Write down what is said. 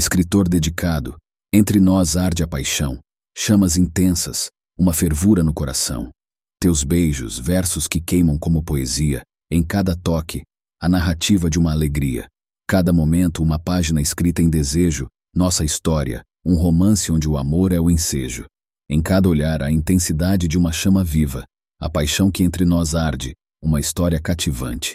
escritor dedicado, entre nós arde a paixão, chamas intensas, uma fervura no coração. Teus beijos, versos que queimam como poesia, em cada toque, a narrativa de uma alegria. Cada momento, uma página escrita em desejo, nossa história, um romance onde o amor é o ensejo. Em cada olhar, a intensidade de uma chama viva, a paixão que entre nós arde, uma história cativante.